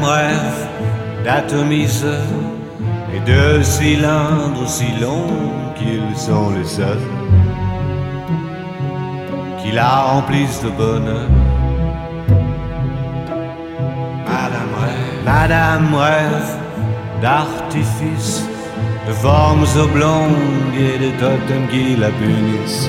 Rêve d'atomiseur et de cylindres aussi longs qu'ils sont les seuls qui la remplissent de bonheur. Madame rêve, Madame d'artifice, de formes oblongues et de totems qui la punissent.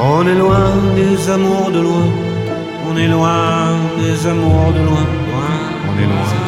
On est loin des amours de loin, on est loin des amours de loin, loin, on est loin.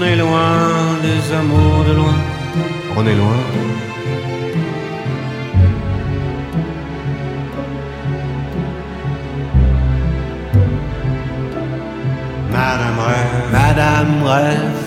on est loin des amours de loin, on est loin. Madame rêve, Madame rêve.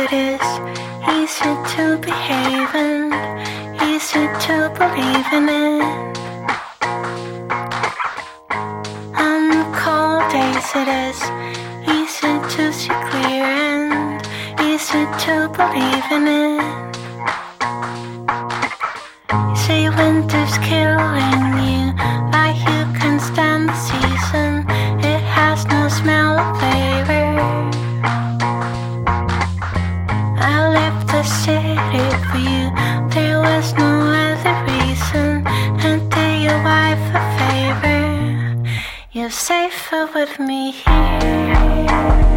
It is easy to behave and easy to believe in it. On cold days it is easy to see clear and easy to believe in it. You say winter's killing with me here.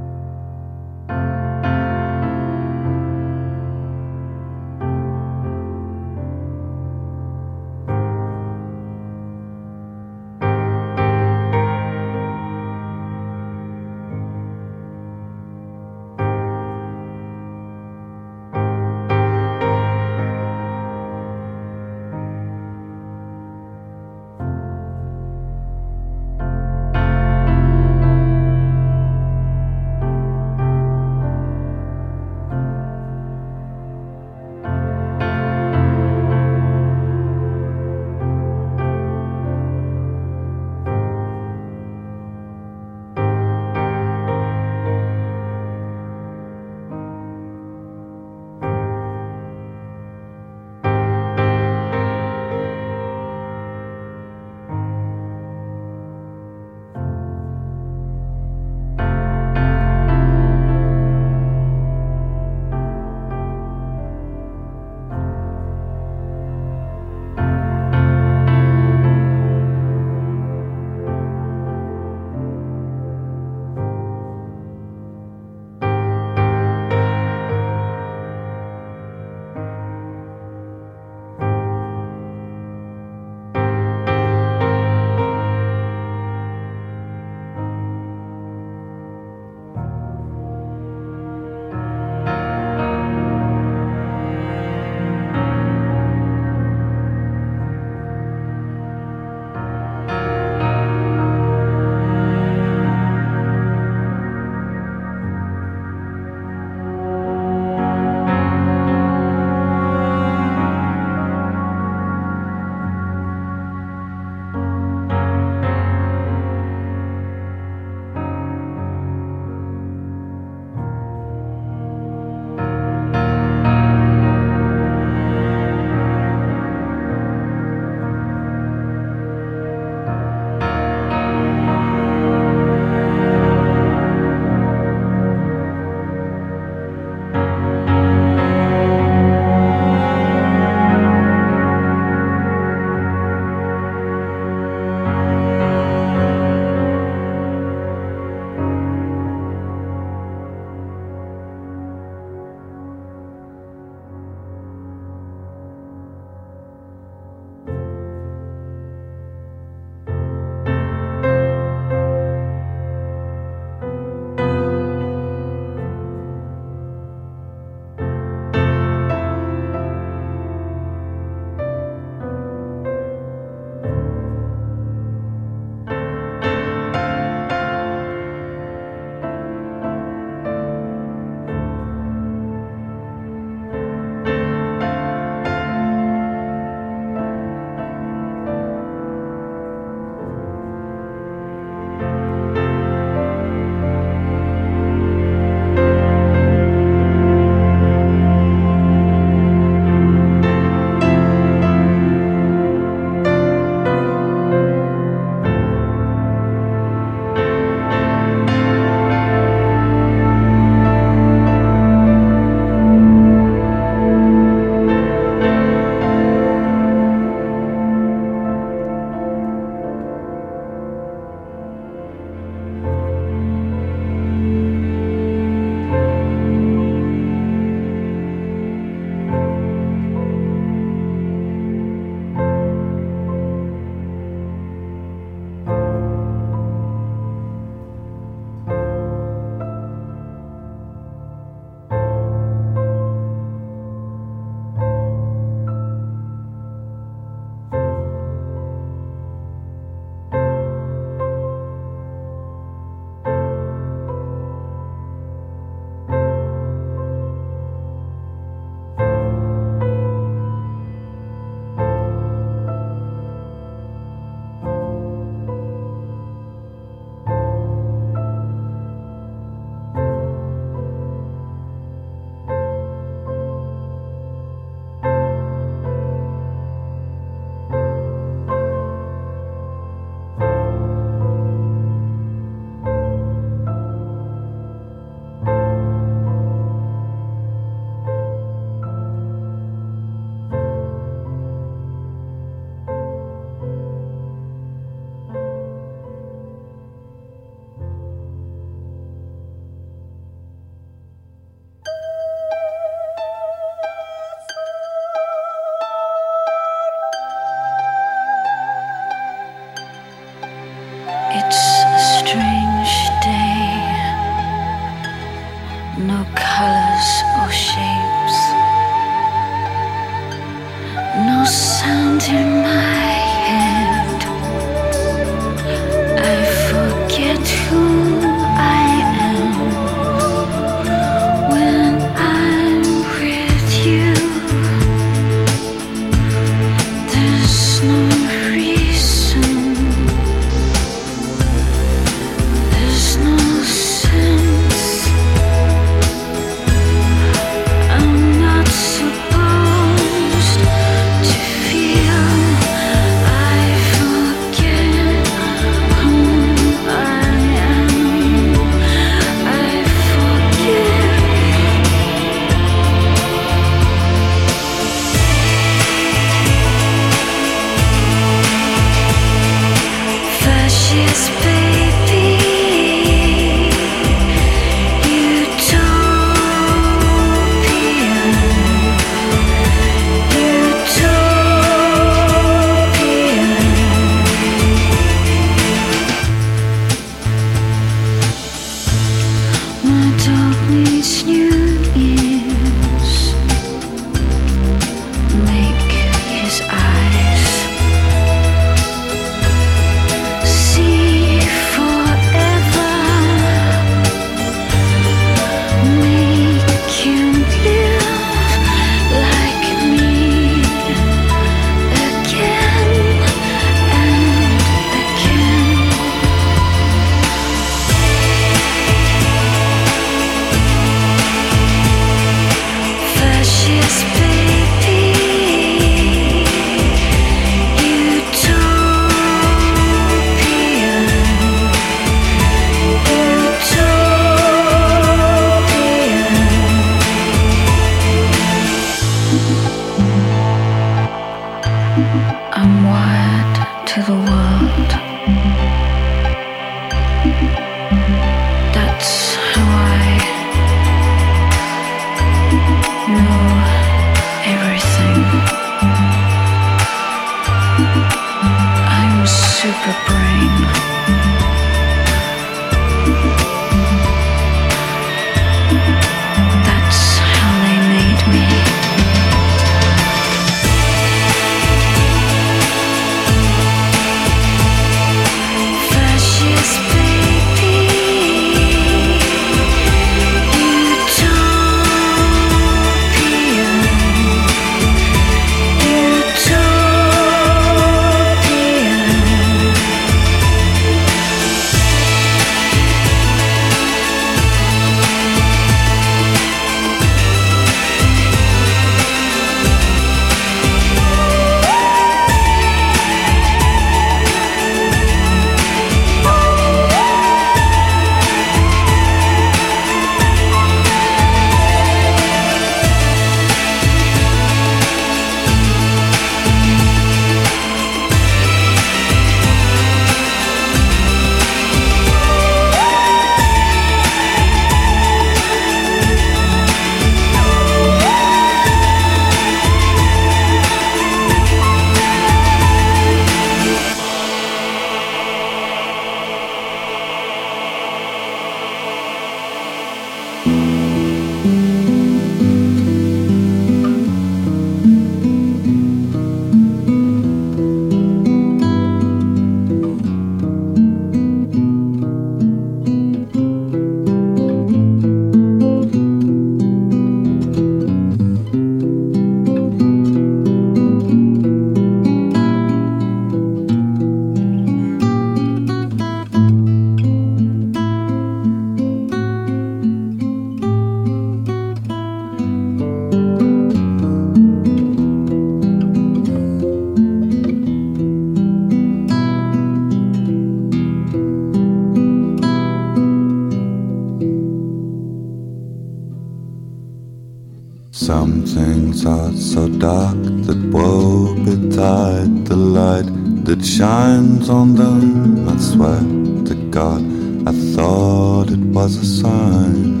so dark that woe betide the light that shines on them. I swear to God, I thought it was a sign.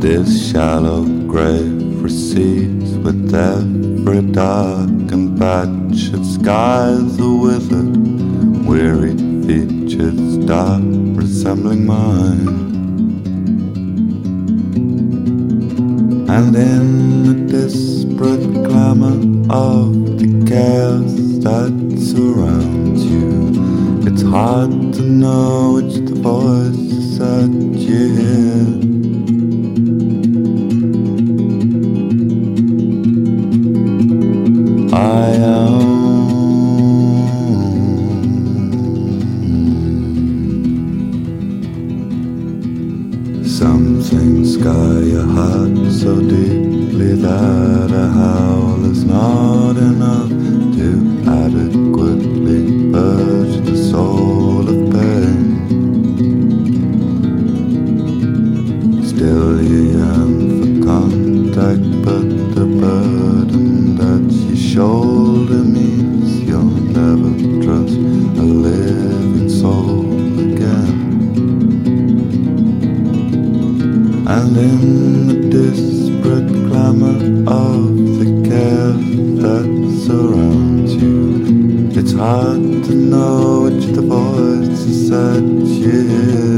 This shallow grave recedes with every dark and patched sky, the withered, weary features dark resembling mine. And in the desperate clamor of the chaos that surrounds you, it's hard to know which the voice that surrounds you. It's hard to know which the voices that you hear.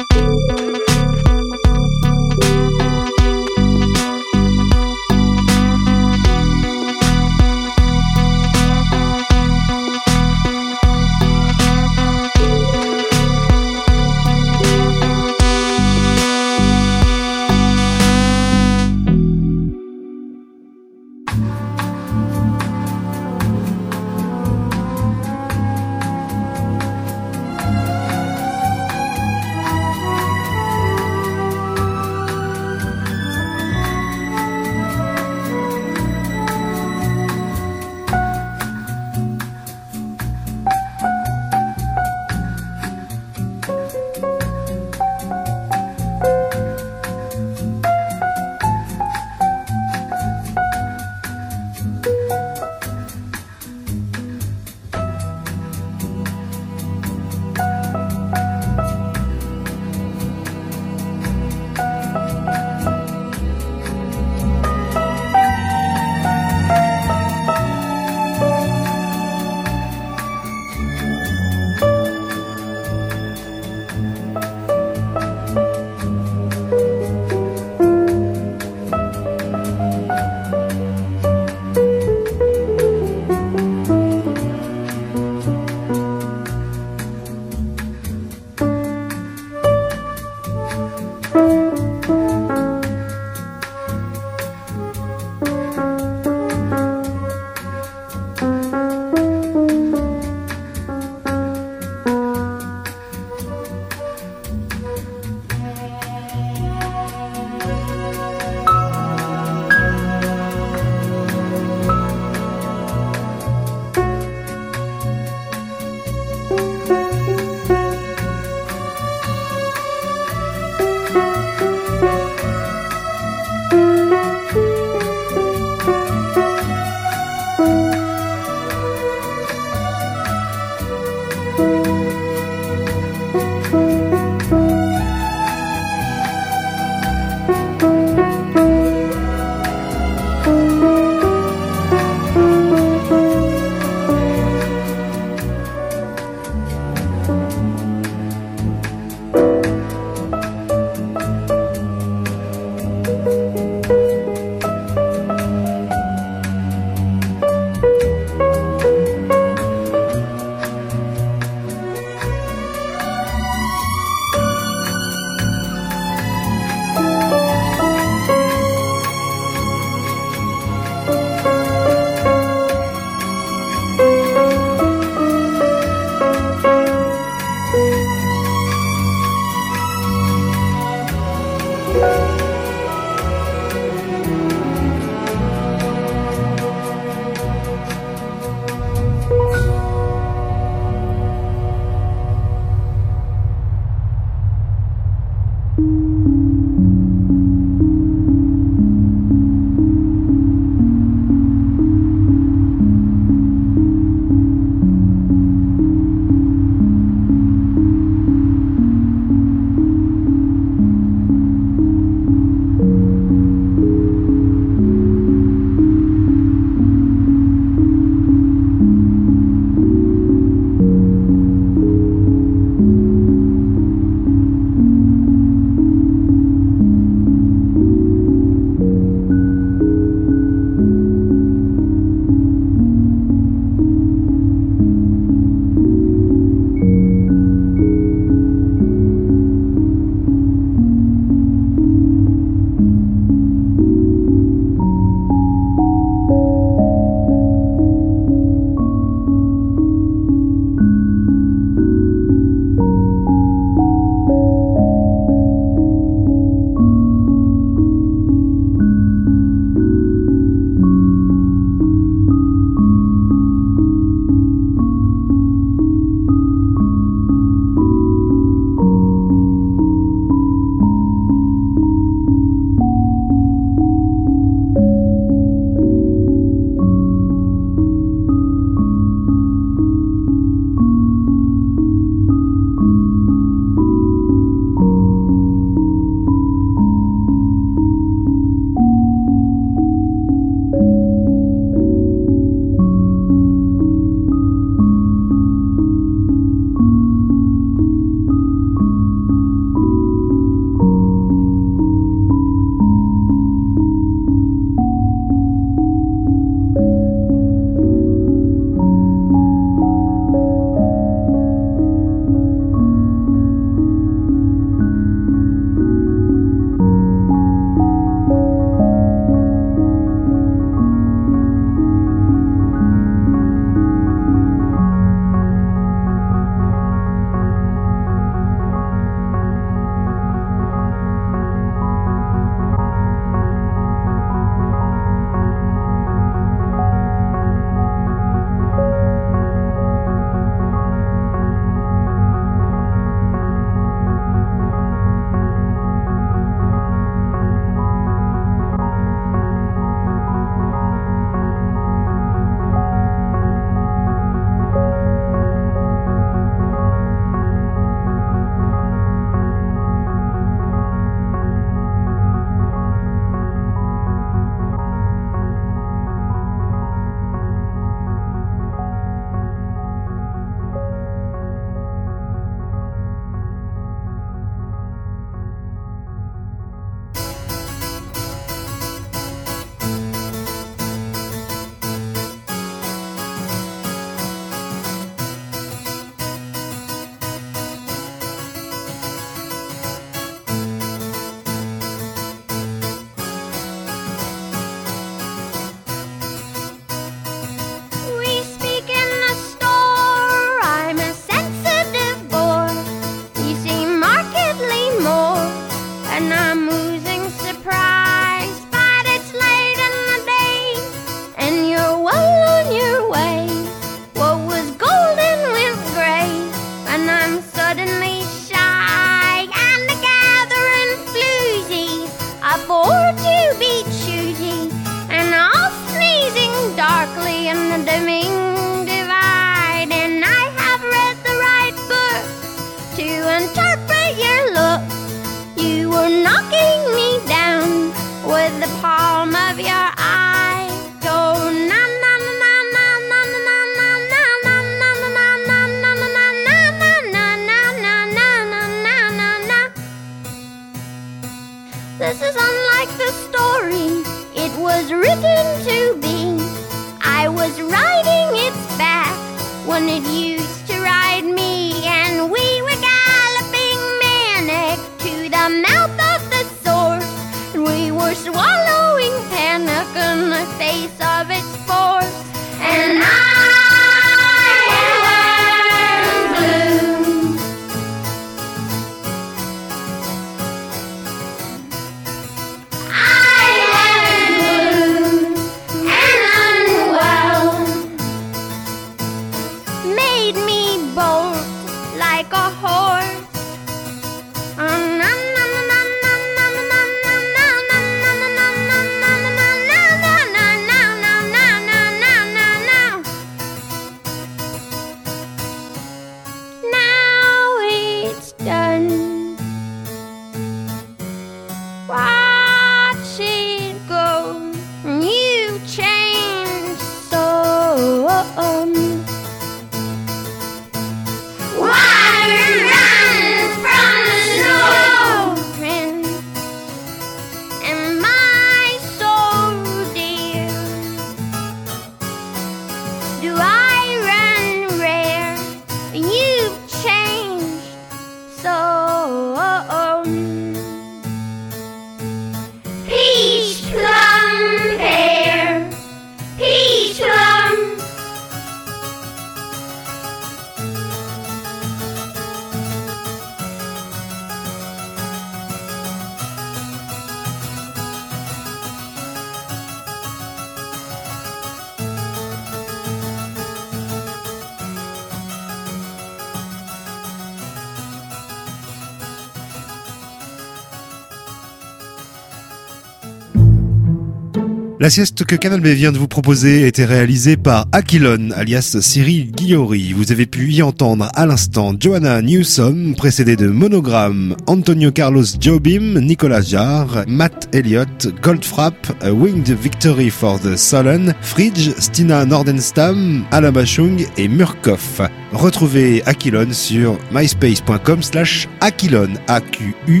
La sieste que Canal B vient de vous proposer a été réalisée par Aquilon, alias Cyril Guillory. Vous avez pu y entendre à l'instant Joanna Newsom, précédée de Monogram, Antonio Carlos Jobim, Nicolas Jarre, Matt Elliott, Goldfrapp, A Winged Victory for the Solen, Fridge, Stina Nordenstam, Alabachung et Murkoff. Retrouvez Aquilon sur myspace.com slash Aquilon, A-Q-U-I-L-O-N-E.